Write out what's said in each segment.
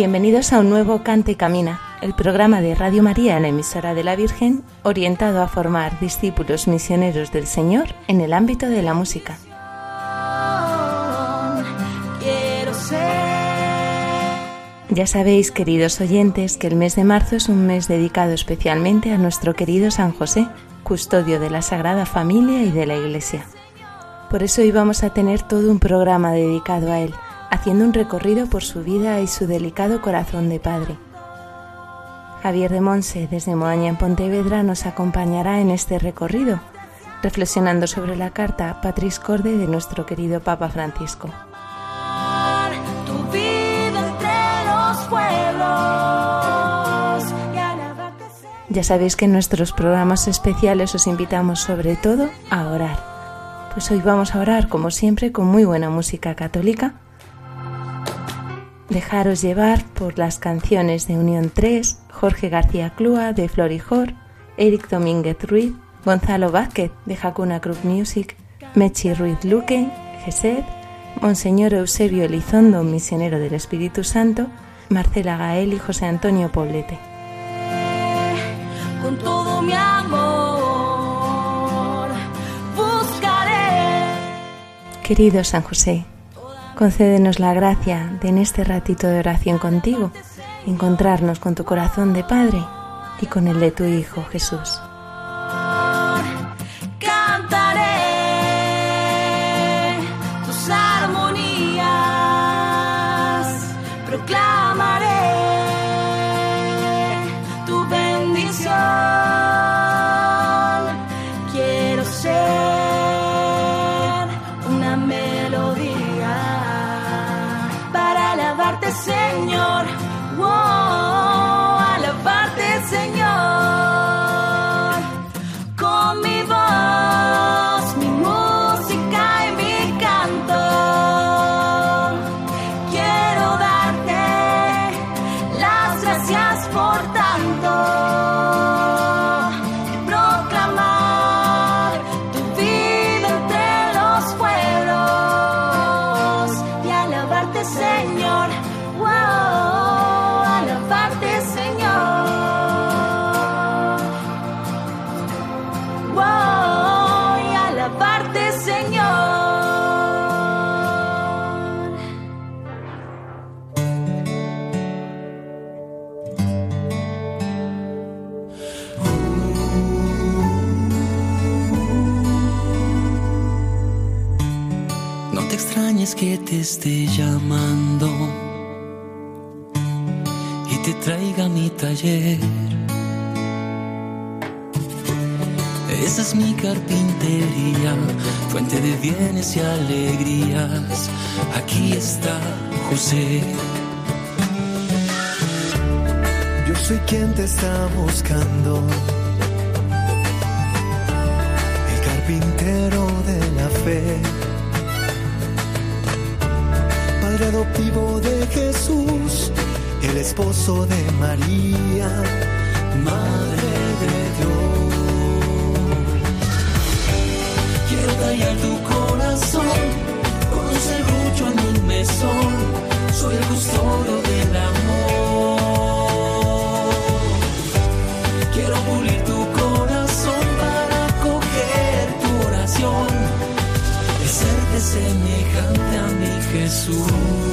Bienvenidos a un nuevo Cante y Camina, el programa de Radio María en la emisora de la Virgen, orientado a formar discípulos misioneros del Señor en el ámbito de la música. Ya sabéis, queridos oyentes, que el mes de marzo es un mes dedicado especialmente a nuestro querido San José, custodio de la Sagrada Familia y de la Iglesia. Por eso hoy vamos a tener todo un programa dedicado a él, haciendo un recorrido por su vida y su delicado corazón de padre. Javier de Monse, desde Moaña en Pontevedra, nos acompañará en este recorrido, reflexionando sobre la carta Patris Corde de nuestro querido Papa Francisco. Ya sabéis que en nuestros programas especiales os invitamos sobre todo a orar. Pues hoy vamos a orar, como siempre, con muy buena música católica. Dejaros llevar por las canciones de Unión 3, Jorge García Clua de Florijor, Eric Domínguez Ruiz, Gonzalo Vázquez de Hakuna Group Music, Mechi Ruiz Luque, Gesed, Monseñor Eusebio Elizondo, misionero del Espíritu Santo, Marcela Gael y José Antonio Poblete. con todo mi amor buscaré Querido San José, concédenos la gracia de en este ratito de oración contigo encontrarnos con tu corazón de Padre y con el de tu Hijo Jesús. Llamando y te traiga mi taller. Esa es mi carpintería, fuente de bienes y alegrías. Aquí está José. Yo soy quien te está buscando. De Jesús. El esposo de María. Madre de Dios. Quiero tallar tu corazón con un serrucho en un mesón. Soy el custodio del amor. Quiero pulir tu corazón para coger tu oración. Y hacerte semejante a mi Jesús.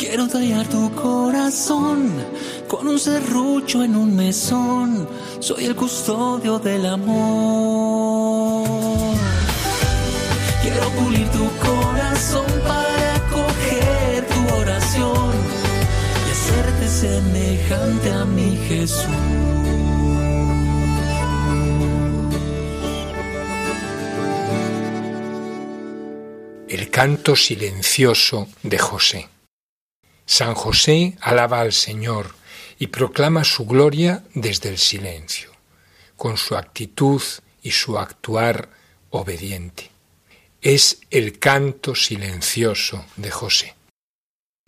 Quiero tallar tu corazón con un serrucho en un mesón. Soy el custodio del amor. Quiero pulir tu corazón para coger tu oración y hacerte semejante a mi Jesús. El canto silencioso de José. San José alaba al Señor y proclama su gloria desde el silencio, con su actitud y su actuar obediente. Es el canto silencioso de José.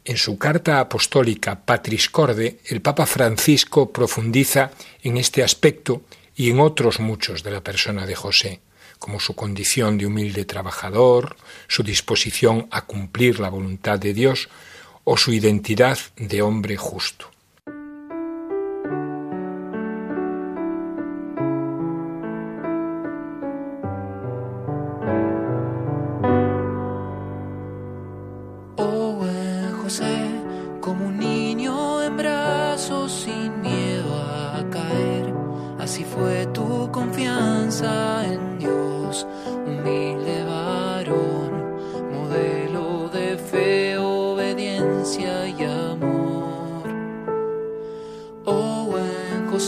En su carta apostólica Patris Corde, el Papa Francisco profundiza en este aspecto y en otros muchos de la persona de José, como su condición de humilde trabajador, su disposición a cumplir la voluntad de Dios, o su identidad de hombre justo.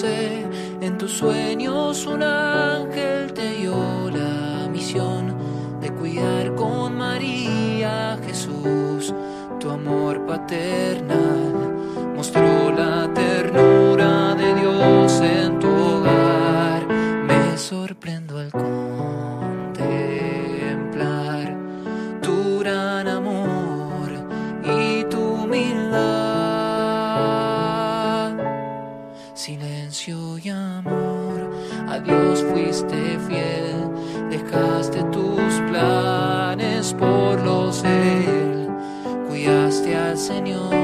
En tus sueños un ángel te dio la misión de cuidar con María Jesús, tu amor paternal fiel, dejaste tus planes por los de Él, cuidaste al Señor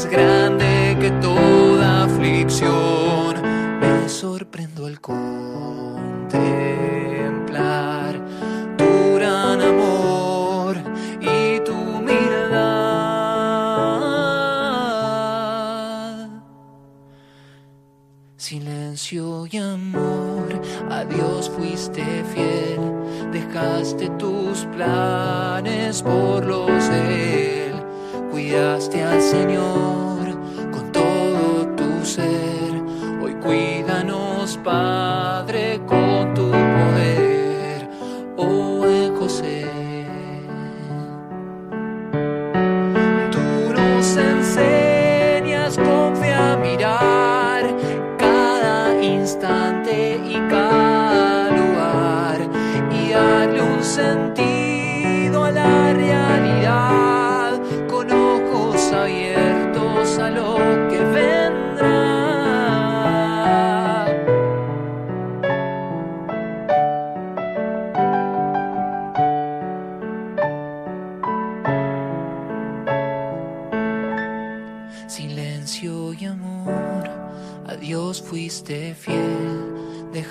más grande que toda aflicción. Me sorprendo al contemplar tu gran amor y tu humildad. Silencio y amor, a Dios fuiste fiel, dejaste tus planes por los de Él, cuidaste al Señor con todo tu ser, hoy cuídanos Padre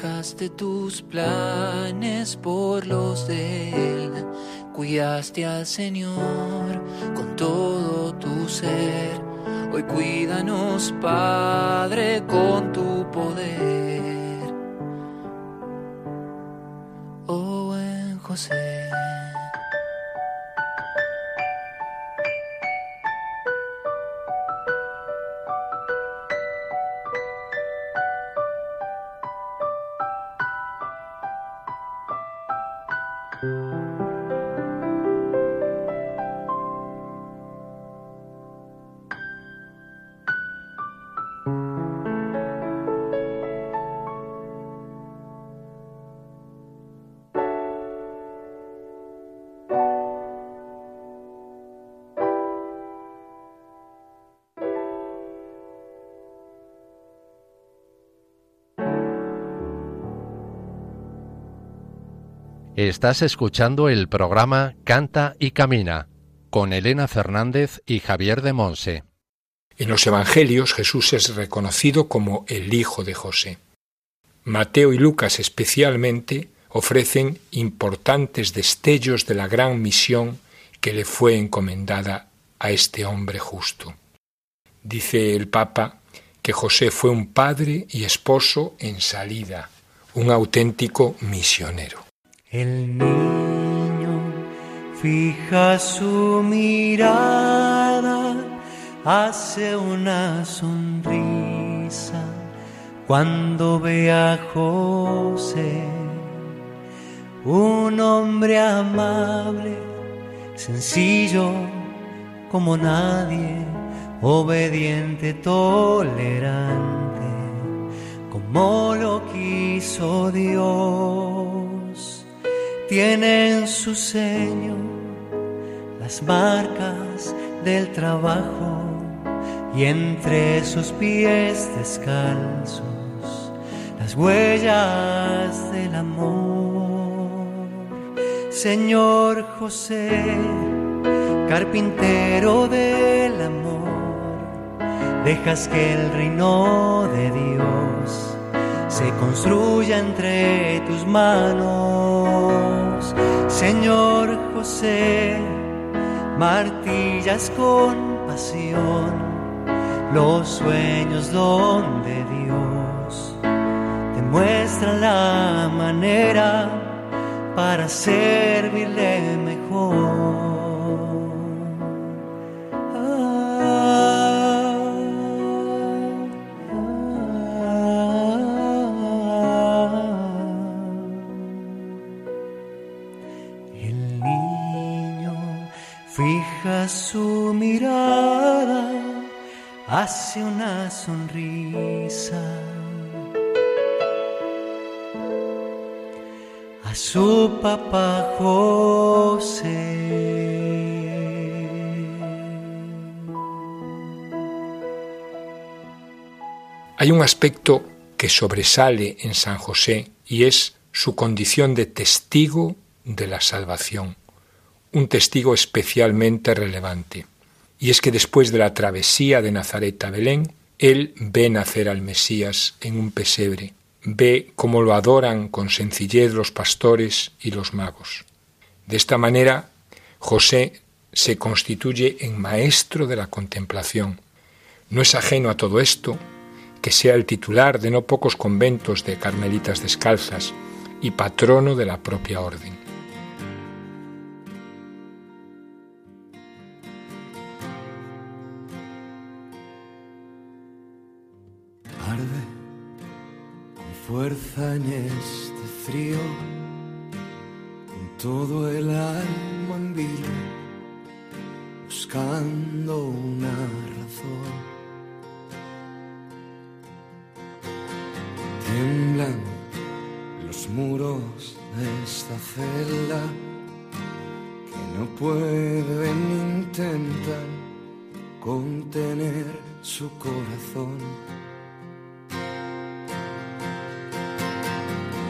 dejaste tus planes por los de Él, cuidaste al Señor con todo tu ser. Hoy cuídanos, Padre, con tu poder. Oh buen José. Estás escuchando el programa Canta y Camina con Elena Fernández y Javier de Monse. En los Evangelios Jesús es reconocido como el Hijo de José. Mateo y Lucas especialmente ofrecen importantes destellos de la gran misión que le fue encomendada a este hombre justo. Dice el Papa que José fue un padre y esposo en salida, un auténtico misionero. El niño fija su mirada, hace una sonrisa cuando ve a José, un hombre amable, sencillo como nadie, obediente, tolerante, como lo quiso Dios tiene en su seño las marcas del trabajo y entre sus pies descalzos las huellas del amor. Señor José, carpintero del amor, dejas que el reino de Dios se construya entre tus manos. Señor José, martillas con pasión los sueños donde Dios te muestra la manera para servirle mejor. Su mirada hace una sonrisa. A su papá José. Hay un aspecto que sobresale en San José y es su condición de testigo de la salvación un testigo especialmente relevante. Y es que después de la travesía de Nazaret a Belén, él ve nacer al Mesías en un pesebre, ve cómo lo adoran con sencillez los pastores y los magos. De esta manera, José se constituye en maestro de la contemplación. No es ajeno a todo esto que sea el titular de no pocos conventos de carmelitas descalzas y patrono de la propia orden. Fuerza en este frío, con todo el alma en vilo, buscando una razón. Tiemblan los muros de esta celda que no pueden intentar contener su corazón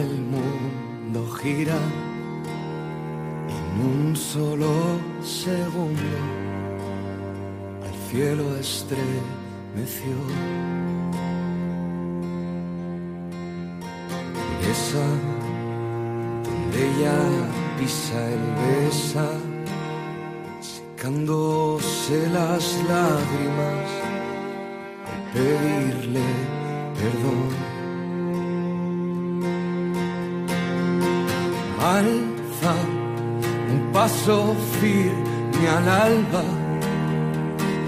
El mundo gira en un solo segundo. Al cielo estremeció. Esa donde ella pisa el besa, secándose las lágrimas al pedirle perdón. Alza un paso firme al alba,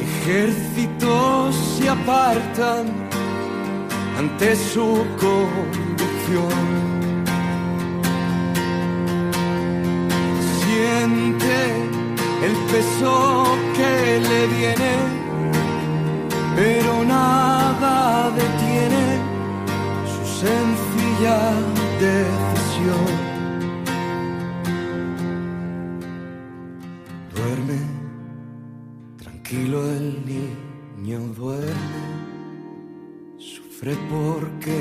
ejércitos se apartan ante su conducción. Siente el peso que le viene, pero nada detiene su sencilla decisión. Sufre porque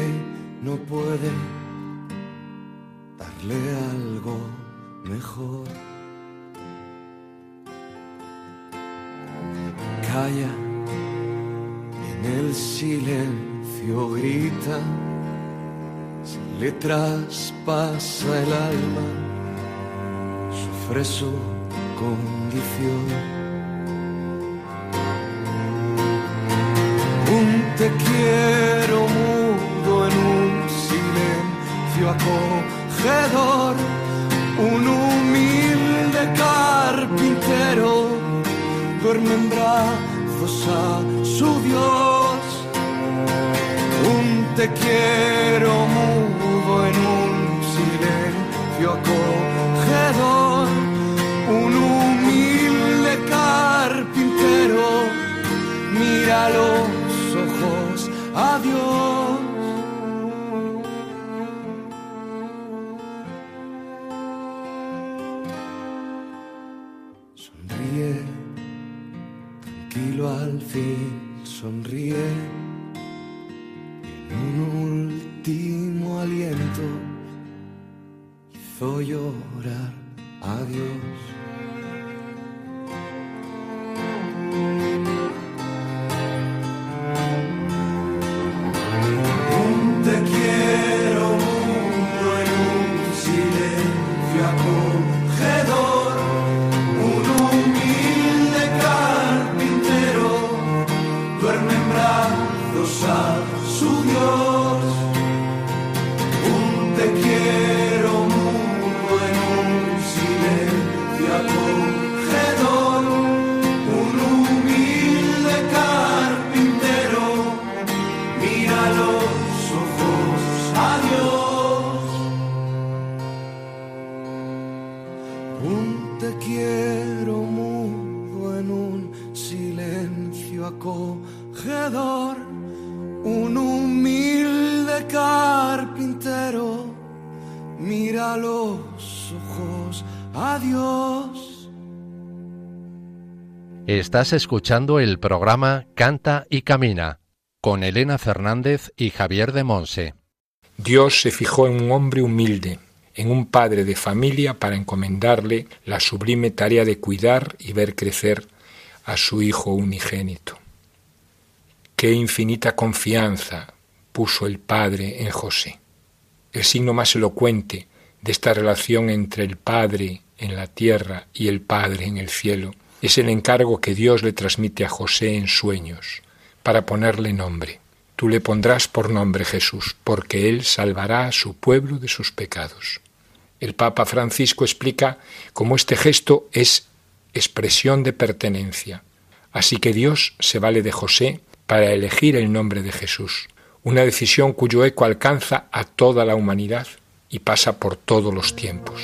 no puede darle algo mejor. Calla, en el silencio grita, se le traspasa el alma, sufre su condición. Un te quiero acogedor, un humilde carpintero duerme en brazos a su Dios. Un te quiero mudo en un silencio acogedor, un humilde carpintero mira los ojos a Dios. Fin, sonríe. En un último aliento hizo llorar mira los ojos. A. Un te quiero mudo en un silencio acogedor, un humilde carpintero. Mira los ojos. A Dios. Estás escuchando el programa Canta y Camina con Elena Fernández y Javier de Monse. Dios se fijó en un hombre humilde, en un padre de familia para encomendarle la sublime tarea de cuidar y ver crecer a su hijo unigénito. Qué infinita confianza puso el Padre en José. El signo más elocuente de esta relación entre el Padre en la tierra y el Padre en el cielo es el encargo que Dios le transmite a José en sueños para ponerle nombre. Tú le pondrás por nombre Jesús, porque Él salvará a su pueblo de sus pecados. El Papa Francisco explica cómo este gesto es expresión de pertenencia. Así que Dios se vale de José para elegir el nombre de Jesús, una decisión cuyo eco alcanza a toda la humanidad y pasa por todos los tiempos.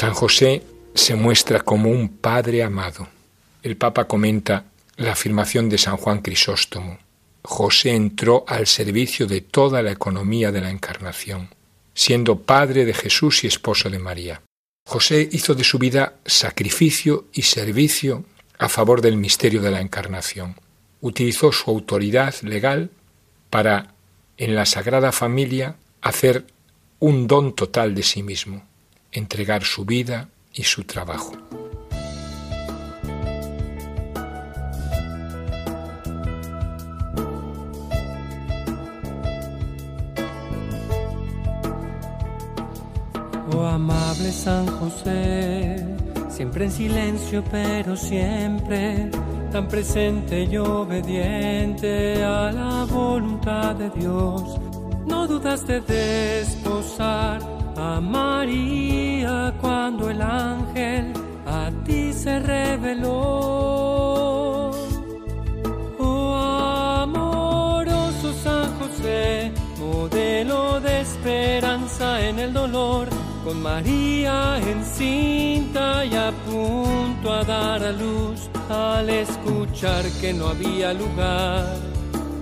San José se muestra como un padre amado. El Papa comenta la afirmación de San Juan Crisóstomo. José entró al servicio de toda la economía de la encarnación, siendo padre de Jesús y esposo de María. José hizo de su vida sacrificio y servicio a favor del misterio de la encarnación. Utilizó su autoridad legal para, en la Sagrada Familia, hacer un don total de sí mismo, entregar su vida y su trabajo. Oh amable San José, siempre en silencio pero siempre tan presente y obediente a la voluntad de Dios. No dudas de desposar a María cuando el ángel a ti se reveló. Oh amoroso San José, modelo de esperanza en el dolor, con María encinta y a punto a dar a luz al escuchar que no había lugar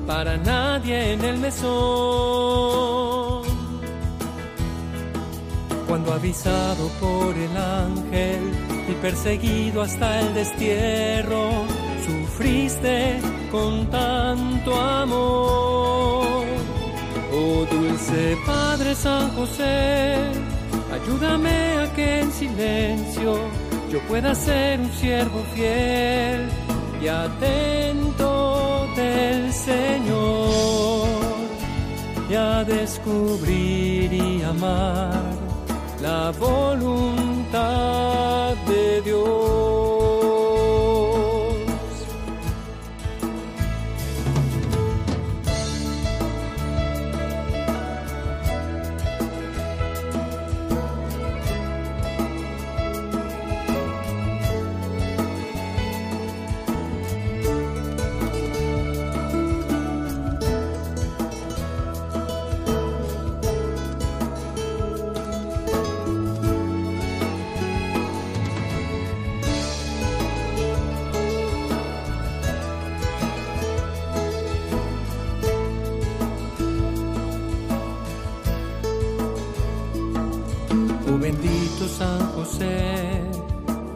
para nadie en el mesón. Cuando avisado por el ángel y perseguido hasta el destierro, sufriste con tanto amor. Oh dulce Padre San José, ayúdame a que en silencio yo pueda ser un siervo fiel y atento del Señor. Y descubrir y amar la voluntad de Dios.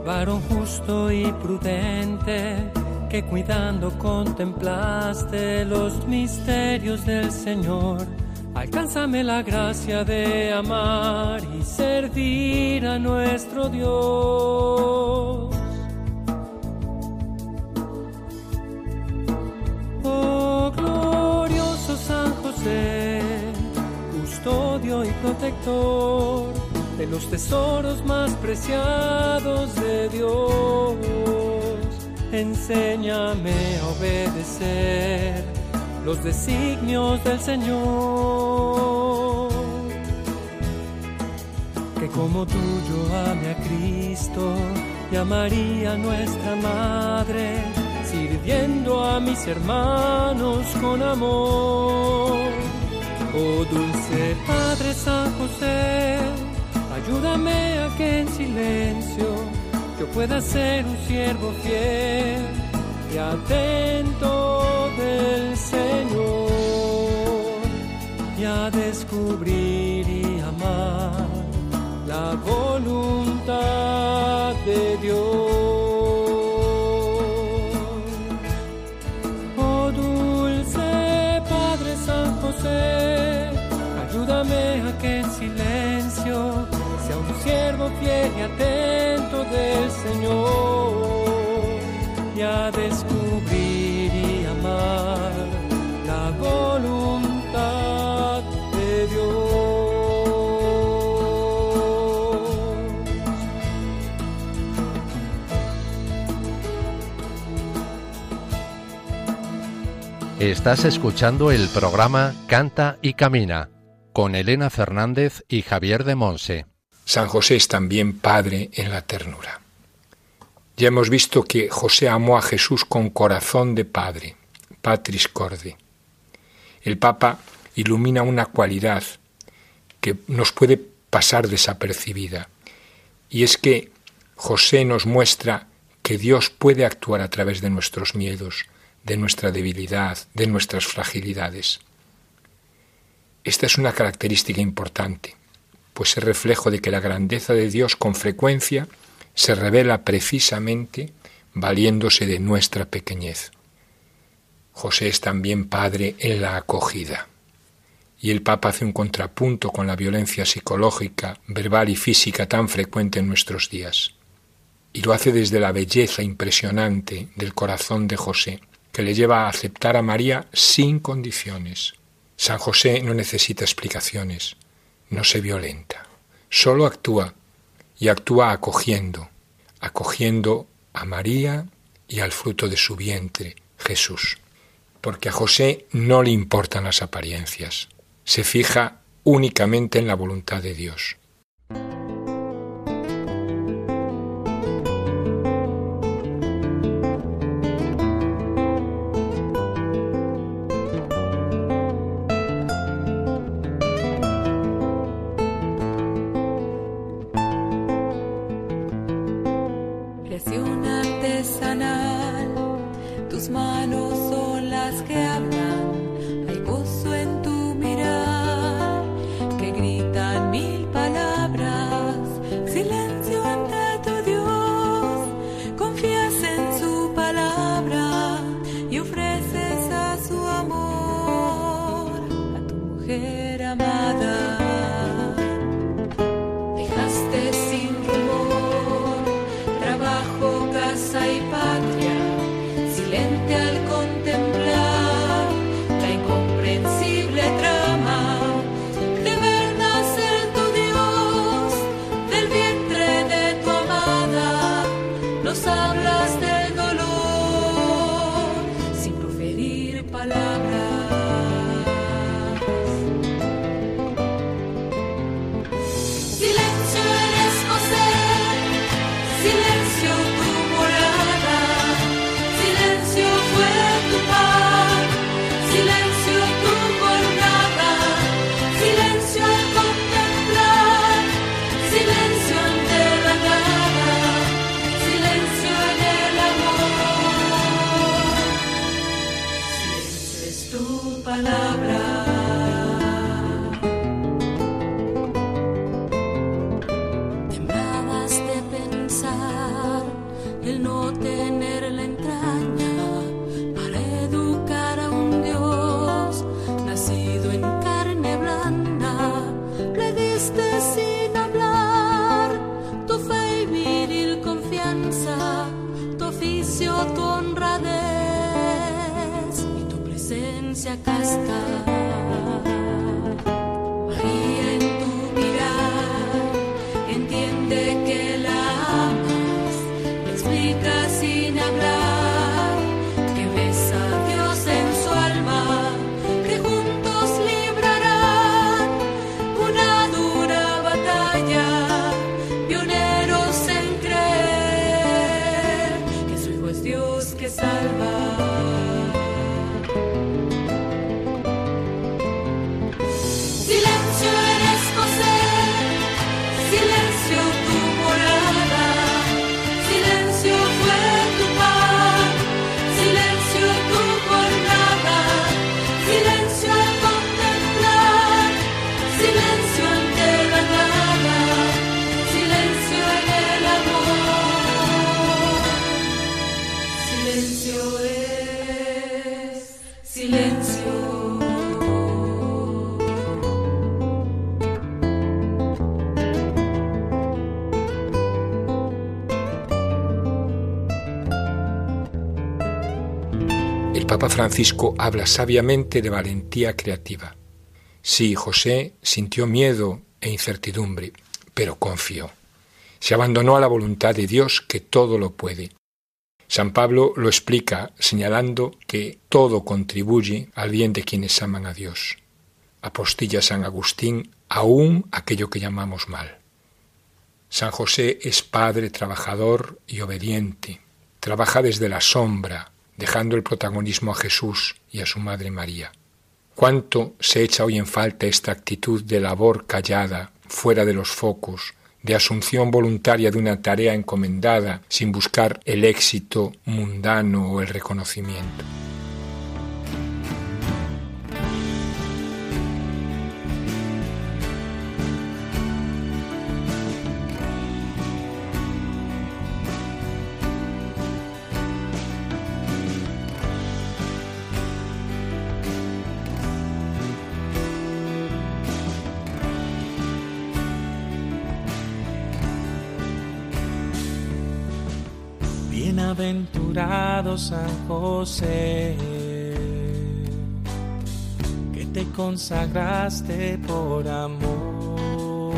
Varón justo y prudente, que cuidando contemplaste los misterios del Señor. Alcánzame la gracia de amar y servir a nuestro Dios. Oh glorioso San José, custodio y protector de los tesoros más preciados de Dios. Enséñame a obedecer los designios del Señor. Que como tú yo ame a Cristo y a María nuestra Madre, sirviendo a mis hermanos con amor. Oh dulce Padre San José, ayúdame a que en silencio yo pueda ser un siervo fiel y atento del Señor y a descubrir y amar la voluntad de Dios. Señor y a descubrir y amar la voluntad de Dios. Estás escuchando el programa Canta y Camina con Elena Fernández y Javier de Monse. San José es también Padre en la ternura. Ya hemos visto que José amó a Jesús con corazón de Padre, Patris Corde. El Papa ilumina una cualidad que nos puede pasar desapercibida, y es que José nos muestra que Dios puede actuar a través de nuestros miedos, de nuestra debilidad, de nuestras fragilidades. Esta es una característica importante, pues es reflejo de que la grandeza de Dios con frecuencia se revela precisamente valiéndose de nuestra pequeñez. José es también padre en la acogida. Y el Papa hace un contrapunto con la violencia psicológica, verbal y física tan frecuente en nuestros días. Y lo hace desde la belleza impresionante del corazón de José, que le lleva a aceptar a María sin condiciones. San José no necesita explicaciones, no se violenta, solo actúa y actúa acogiendo, acogiendo a María y al fruto de su vientre, Jesús. Porque a José no le importan las apariencias, se fija únicamente en la voluntad de Dios. El no tener la entraña para educar a un Dios nacido en carne blanda. Le diste sin hablar tu fe y viril confianza, tu oficio, tu honradez y tu presencia casta. El Papa Francisco habla sabiamente de valentía creativa. Sí, José sintió miedo e incertidumbre, pero confió. Se abandonó a la voluntad de Dios que todo lo puede. San Pablo lo explica señalando que todo contribuye al bien de quienes aman a Dios. Apostilla San Agustín aún aquello que llamamos mal. San José es padre trabajador y obediente. Trabaja desde la sombra, dejando el protagonismo a Jesús y a su Madre María. ¿Cuánto se echa hoy en falta esta actitud de labor callada, fuera de los focos, de asunción voluntaria de una tarea encomendada sin buscar el éxito mundano o el reconocimiento? San José, que te consagraste por amor,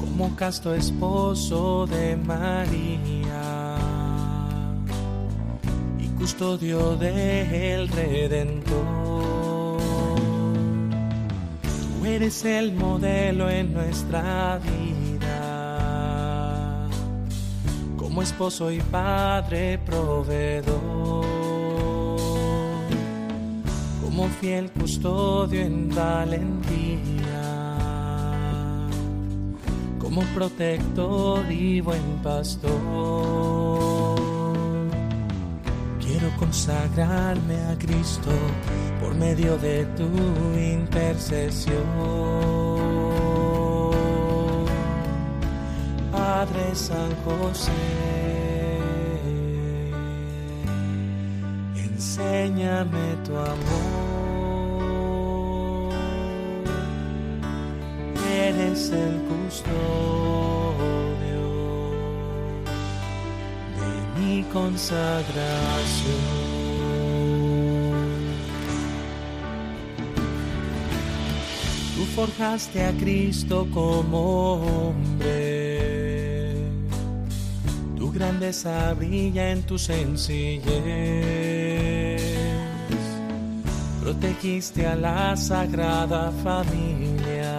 como casto esposo de María y custodio del Redentor. Tú eres el modelo en nuestra vida como esposo y padre proveedor, como fiel custodio en valentía, como protector y buen pastor. Quiero consagrarme a Cristo por medio de tu intercesión. Padre San José, enséñame tu amor. Eres el custodio de mi consagración. Tú forjaste a Cristo como hombre grandeza brilla en tu sencillez. Protegiste a la sagrada familia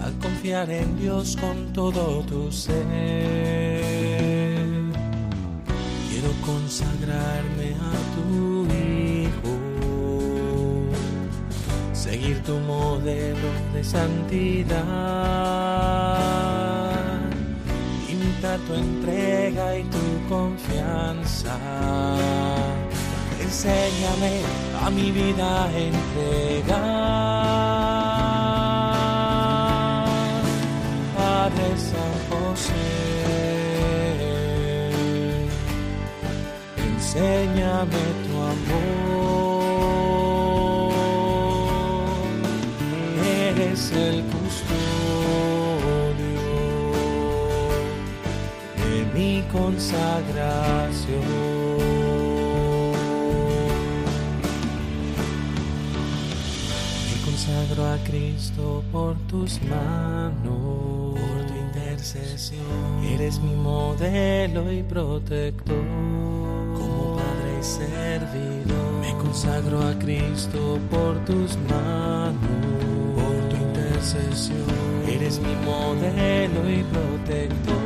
al confiar en Dios con todo tu ser. Quiero consagrarme a tu Hijo, seguir tu modelo de santidad tu entrega y tu confianza, enséñame a mi vida entregar. Padre San José, enséñame tu amor. Consagración. Me consagro a Cristo por tus manos, por tu intercesión. Eres mi modelo y protector, como Padre y servidor. Me consagro a Cristo por tus manos, por tu intercesión. Eres mi modelo y protector,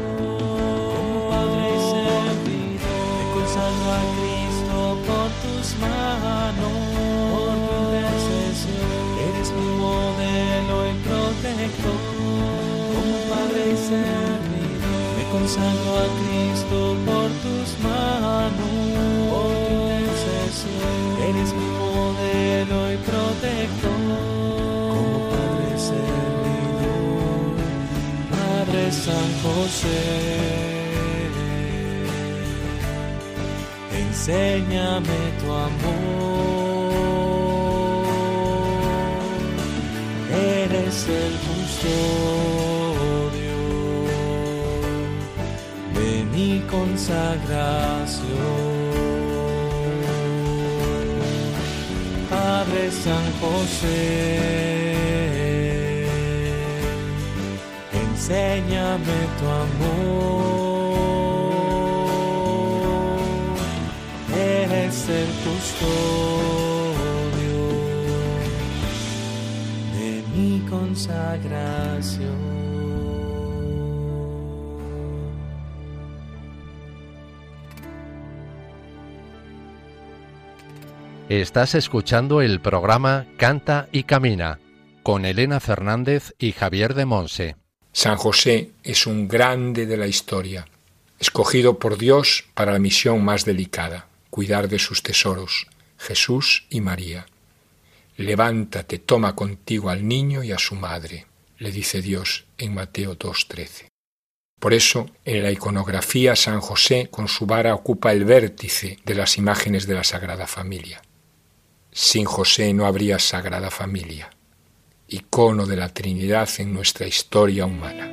a Cristo por tus manos, por tu intercesión. Eres mi modelo y protector, como Padre y servidor. Me consagro a Cristo por tus manos, por tu intercesión. Eres mi modelo y protector, como Padre y servidor. Padre San José. Enséñame tu amor, eres el custodio de mi consagración. Padre San José, enséñame tu amor consagración. Estás escuchando el programa Canta y Camina con Elena Fernández y Javier de Monse. San José es un grande de la historia, escogido por Dios para la misión más delicada, cuidar de sus tesoros, Jesús y María. Levántate, toma contigo al niño y a su madre, le dice Dios en Mateo 2.13. Por eso, en la iconografía, San José con su vara ocupa el vértice de las imágenes de la Sagrada Familia. Sin José no habría Sagrada Familia, icono de la Trinidad en nuestra historia humana.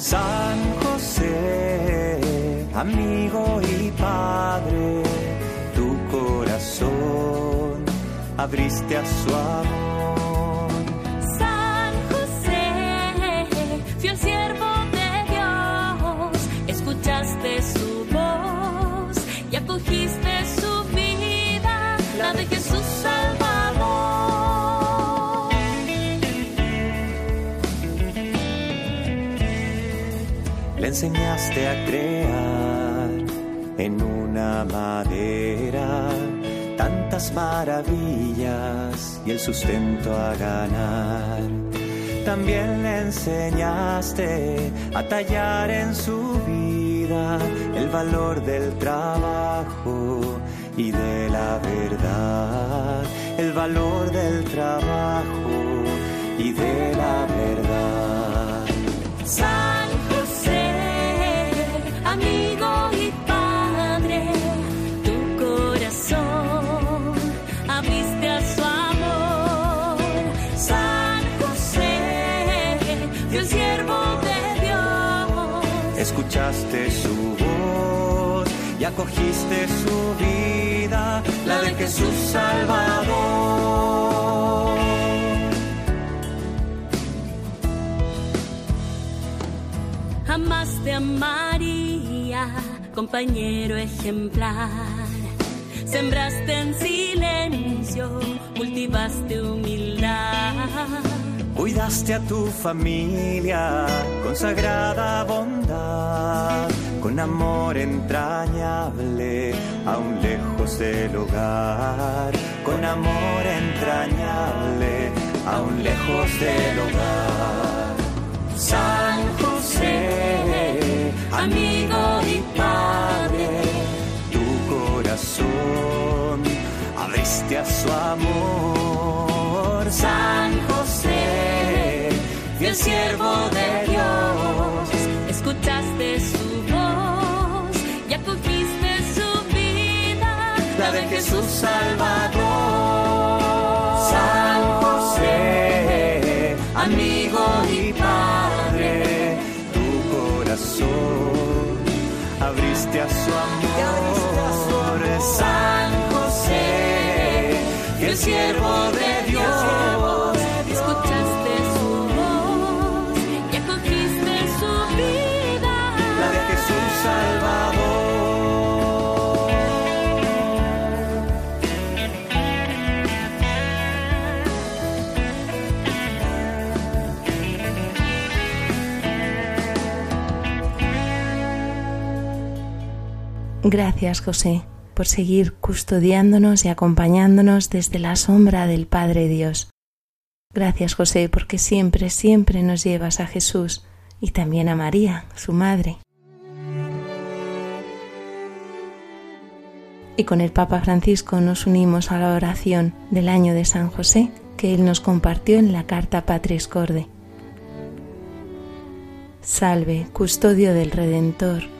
San José, amigo y padre, tu corazón abriste a su amor. Enseñaste a crear en una madera tantas maravillas y el sustento a ganar. También le enseñaste a tallar en su vida el valor del trabajo y de la verdad, el valor del trabajo y de la verdad. Escuchaste su voz y acogiste su vida, la de Jesús Salvador. Amaste a María, compañero ejemplar. Sembraste en silencio, cultivaste humildad. Cuidaste a tu familia con sagrada bondad, con amor entrañable, aún lejos del hogar, con amor entrañable, aún lejos del hogar. San José, amigo y padre, tu corazón abriste a su amor. San José, fiel siervo de Jesús Salvador. San José, amigo y padre, tu corazón abriste a su amor. San José, fiel siervo de Dios, Gracias, José, por seguir custodiándonos y acompañándonos desde la sombra del Padre Dios. Gracias, José, porque siempre, siempre nos llevas a Jesús y también a María, su madre. Y con el Papa Francisco nos unimos a la oración del año de San José que él nos compartió en la carta Patris Corde. Salve, custodio del Redentor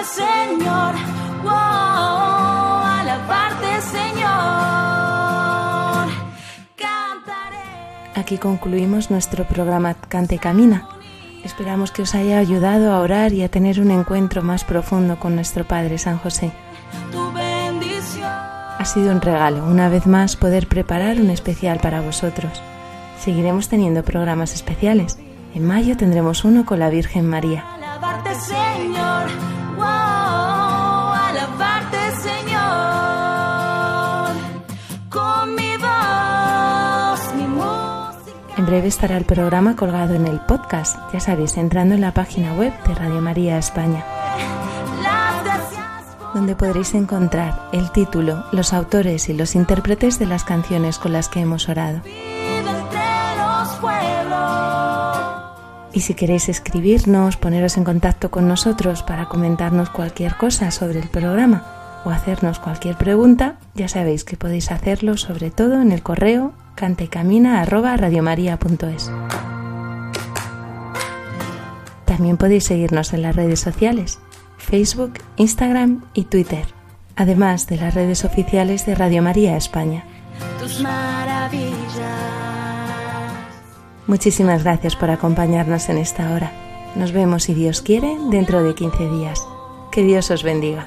Alabarte Señor, wow, alabarte Señor. Aquí concluimos nuestro programa Cante y Camina. Esperamos que os haya ayudado a orar y a tener un encuentro más profundo con nuestro Padre San José. Ha sido un regalo, una vez más, poder preparar un especial para vosotros. Seguiremos teniendo programas especiales. En mayo tendremos uno con la Virgen María. En breve estará el programa colgado en el podcast, ya sabéis, entrando en la página web de Radio María España, donde podréis encontrar el título, los autores y los intérpretes de las canciones con las que hemos orado. Y si queréis escribirnos, poneros en contacto con nosotros para comentarnos cualquier cosa sobre el programa o hacernos cualquier pregunta, ya sabéis que podéis hacerlo sobre todo en el correo cantecamina@radiomaria.es. También podéis seguirnos en las redes sociales, Facebook, Instagram y Twitter, además de las redes oficiales de Radio María España. tus maravillas. Muchísimas gracias por acompañarnos en esta hora. Nos vemos, si Dios quiere, dentro de 15 días. Que Dios os bendiga.